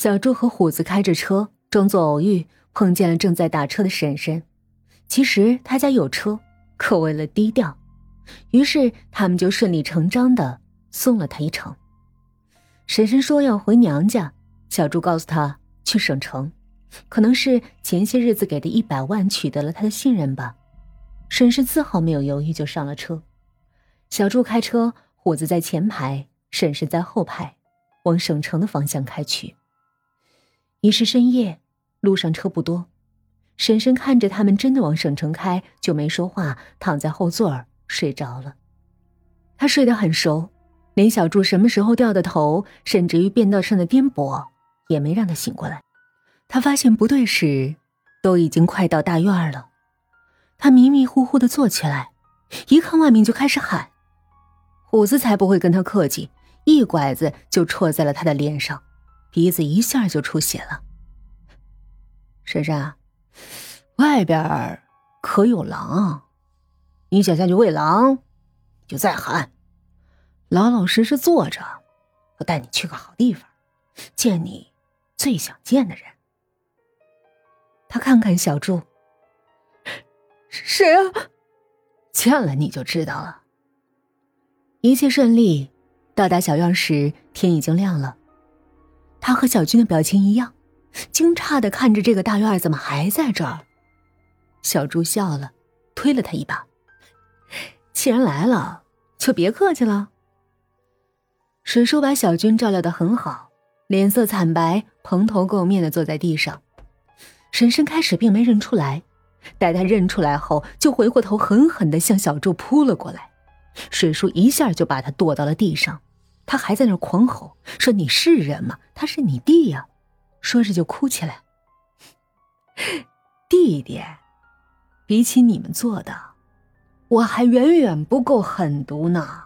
小柱和虎子开着车，装作偶遇，碰见了正在打车的婶婶。其实他家有车，可为了低调，于是他们就顺理成章的送了他一程。婶婶说要回娘家，小柱告诉他去省城，可能是前些日子给的一百万取得了他的信任吧。婶婶丝毫没有犹豫，就上了车。小柱开车，虎子在前排，婶婶在后排，往省城的方向开去。已是深夜，路上车不多。婶婶看着他们真的往省城开，就没说话，躺在后座儿睡着了。他睡得很熟，连小柱什么时候掉的头，甚至于变道上的颠簸，也没让他醒过来。他发现不对时，都已经快到大院了。他迷迷糊糊的坐起来，一看外面就开始喊：“虎子才不会跟他客气，一拐子就戳在了他的脸上。”鼻子一下就出血了。婶婶，外边可有狼？你想下去喂狼，你就再喊，老老实实坐着，我带你去个好地方，见你最想见的人。他看看小柱，谁啊？见了你就知道了。一切顺利，到达小院时，天已经亮了。他和小军的表情一样，惊诧的看着这个大院怎么还在这儿？小朱笑了，推了他一把：“既然来了，就别客气了。”水叔把小军照料的很好，脸色惨白，蓬头垢面的坐在地上。婶婶开始并没认出来，待他认出来后，就回过头狠狠的向小柱扑了过来。水叔一下就把他剁到了地上。他还在那狂吼说：“你是人吗？他是你弟呀！”说着就哭起来。弟弟，比起你们做的，我还远远不够狠毒呢。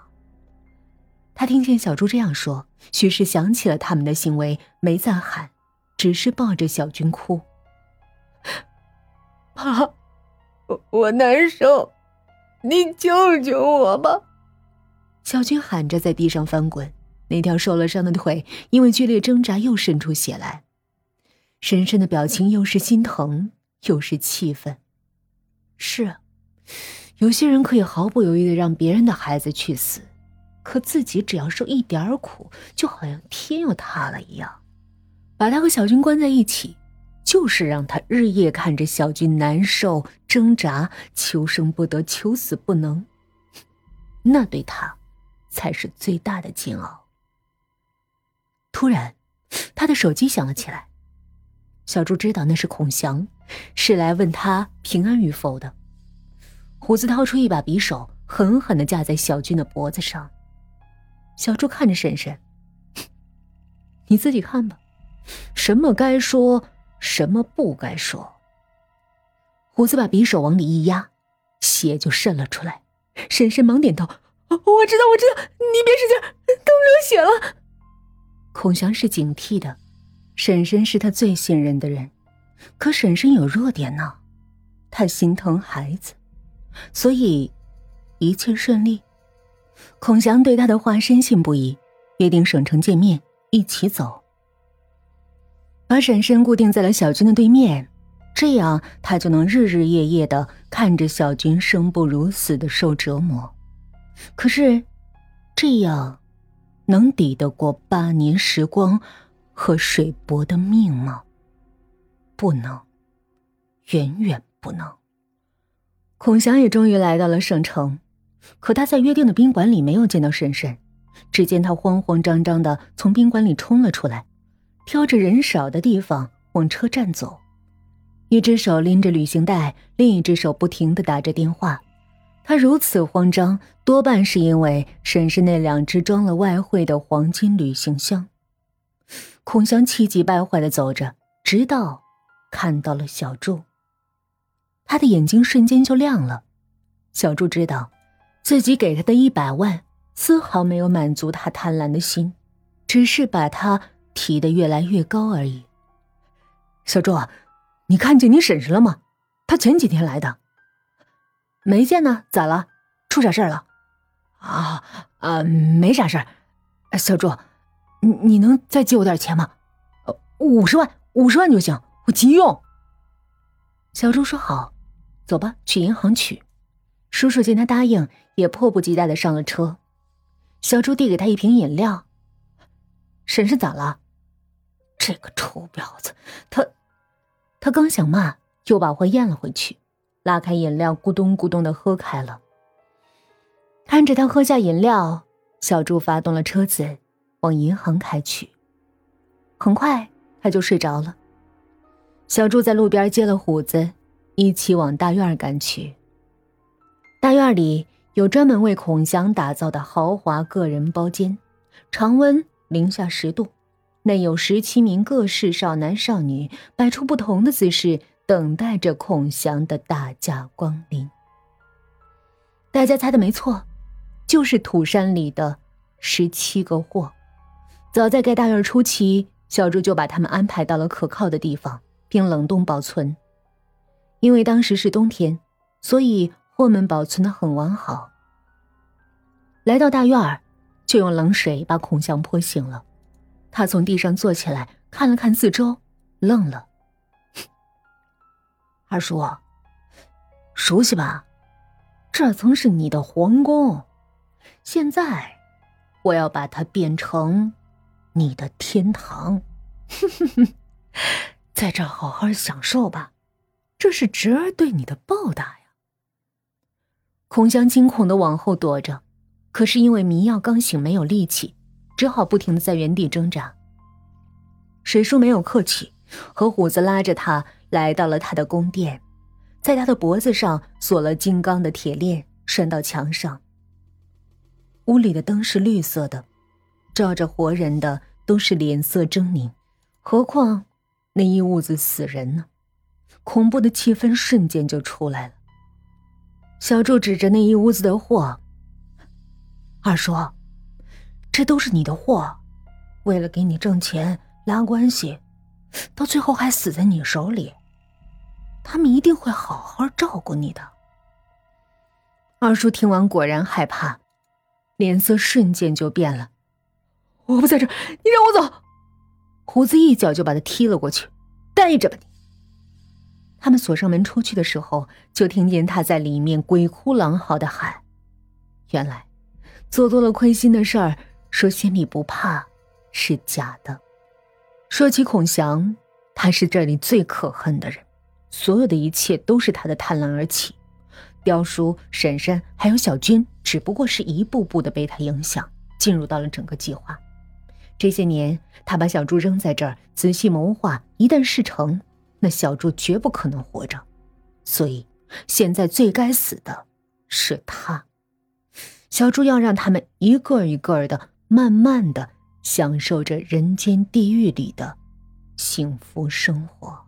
他听见小猪这样说，许是想起了他们的行为，没再喊，只是抱着小军哭。爸，我我难受，你救救我吧。小军喊着，在地上翻滚，那条受了伤的腿因为剧烈挣扎又渗出血来。深深的表情又是心疼又是气愤。是，有些人可以毫不犹豫的让别人的孩子去死，可自己只要受一点苦，就好像天要塌了一样。把他和小军关在一起，就是让他日夜看着小军难受、挣扎、求生不得、求死不能。那对他。才是最大的煎熬。突然，他的手机响了起来。小朱知道那是孔祥，是来问他平安与否的。虎子掏出一把匕首，狠狠的架在小军的脖子上。小朱看着婶婶：“你自己看吧，什么该说，什么不该说。”虎子把匕首往里一压，血就渗了出来。婶婶忙点头。我知道，我知道，你别使劲，都流血了。孔祥是警惕的，婶婶是他最信任的人，可婶婶有弱点呢，他心疼孩子，所以一切顺利。孔祥对他的话深信不疑，约定省城见面，一起走，把婶婶固定在了小军的对面，这样他就能日日夜夜的看着小军生不如死的受折磨。可是，这样能抵得过八年时光和水伯的命吗？不能，远远不能。孔祥也终于来到了省城，可他在约定的宾馆里没有见到婶婶，只见他慌慌张张的从宾馆里冲了出来，挑着人少的地方往车站走，一只手拎着旅行袋，另一只手不停的打着电话。他如此慌张，多半是因为沈氏那两只装了外汇的黄金旅行箱。孔祥气急败坏的走着，直到看到了小柱，他的眼睛瞬间就亮了。小柱知道，自己给他的一百万丝毫没有满足他贪婪的心，只是把他提得越来越高而已。小柱，你看见你婶婶了吗？她前几天来的。没见呢，咋了？出啥事儿了？啊啊，没啥事儿。小朱，你你能再借我点钱吗？五十万，五十万就行，我急用。小朱说好，走吧，去银行取。叔叔见他答应，也迫不及待的上了车。小朱递给他一瓶饮料。婶婶咋了？这个臭婊子，他，他刚想骂，又把话咽了回去，拉开饮料，咕咚咕咚的喝开了。看着他喝下饮料，小朱发动了车子，往银行开去。很快他就睡着了。小朱在路边接了虎子，一起往大院赶去。大院里有专门为孔祥打造的豪华个人包间，常温零下十度，内有十七名各式少男少女，摆出不同的姿势，等待着孔祥的大驾光临。大家猜的没错，就是土山里的十七个货。早在盖大院初期，小朱就把他们安排到了可靠的地方，并冷冻保存。因为当时是冬天，所以。货们保存的很完好。来到大院儿，就用冷水把孔祥泼醒了。他从地上坐起来，看了看四周，愣了。二叔，熟悉吧？这曾是你的皇宫，现在我要把它变成你的天堂。在这好好享受吧，这是侄儿对你的报答呀。孔祥惊恐的往后躲着，可是因为迷药刚醒，没有力气，只好不停的在原地挣扎。水叔没有客气，和虎子拉着他来到了他的宫殿，在他的脖子上锁了金刚的铁链，拴到墙上。屋里的灯是绿色的，照着活人的都是脸色狰狞，何况那一屋子死人呢？恐怖的气氛瞬间就出来了。小柱指着那一屋子的货：“二叔，这都是你的货，为了给你挣钱拉关系，到最后还死在你手里。他们一定会好好照顾你的。”二叔听完果然害怕，脸色瞬间就变了：“我不在这，你让我走！”胡子一脚就把他踢了过去：“待着吧你！”他们锁上门出去的时候，就听见他在里面鬼哭狼嚎的喊：“原来，做多了亏心的事儿，说心里不怕是假的。说起孔祥，他是这里最可恨的人，所有的一切都是他的贪婪而起。刁叔、婶婶还有小军，只不过是一步步的被他影响，进入到了整个计划。这些年，他把小猪扔在这儿，仔细谋划，一旦事成。”那小猪绝不可能活着，所以现在最该死的是他。小猪要让他们一个一个的慢慢的享受着人间地狱里的幸福生活。